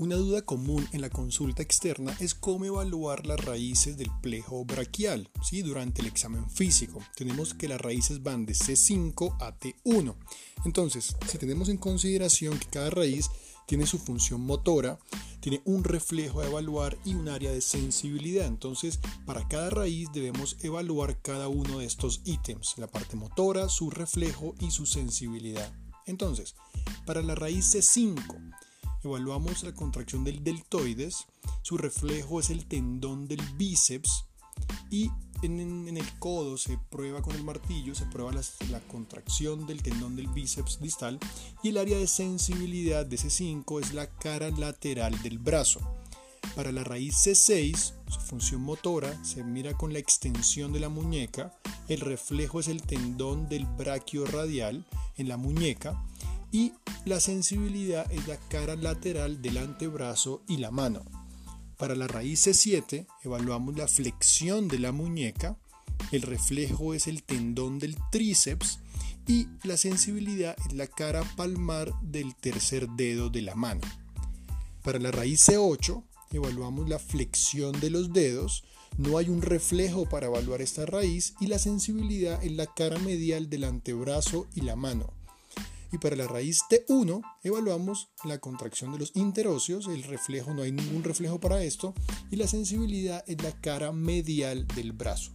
Una duda común en la consulta externa es cómo evaluar las raíces del plejo braquial ¿sí? durante el examen físico. Tenemos que las raíces van de C5 a T1. Entonces, si tenemos en consideración que cada raíz tiene su función motora, tiene un reflejo a evaluar y un área de sensibilidad. Entonces, para cada raíz debemos evaluar cada uno de estos ítems, la parte motora, su reflejo y su sensibilidad. Entonces, para la raíz C5, evaluamos la contracción del deltoides, su reflejo es el tendón del bíceps y en, el codo se prueba con el martillo, se prueba la, contracción del tendón del bíceps distal y el área de sensibilidad de C5 es la cara lateral del brazo. Para la raíz C6, su función motora se mira con la extensión de la muñeca, el reflejo es el tendón del braquio radial en la muñeca y la sensibilidad es la cara lateral del antebrazo y la mano. Para la raíz C7 evaluamos la flexión de la muñeca, el reflejo es el tendón del tríceps y la sensibilidad es la cara palmar del tercer dedo de la mano. Para la raíz C8 evaluamos la flexión de los dedos, no hay un reflejo para evaluar esta raíz y la sensibilidad es la cara medial del antebrazo y la mano. Y para la raíz T1 evaluamos la contracción de los interóseos, el reflejo, no hay ningún reflejo para esto, y la sensibilidad es la cara medial del brazo.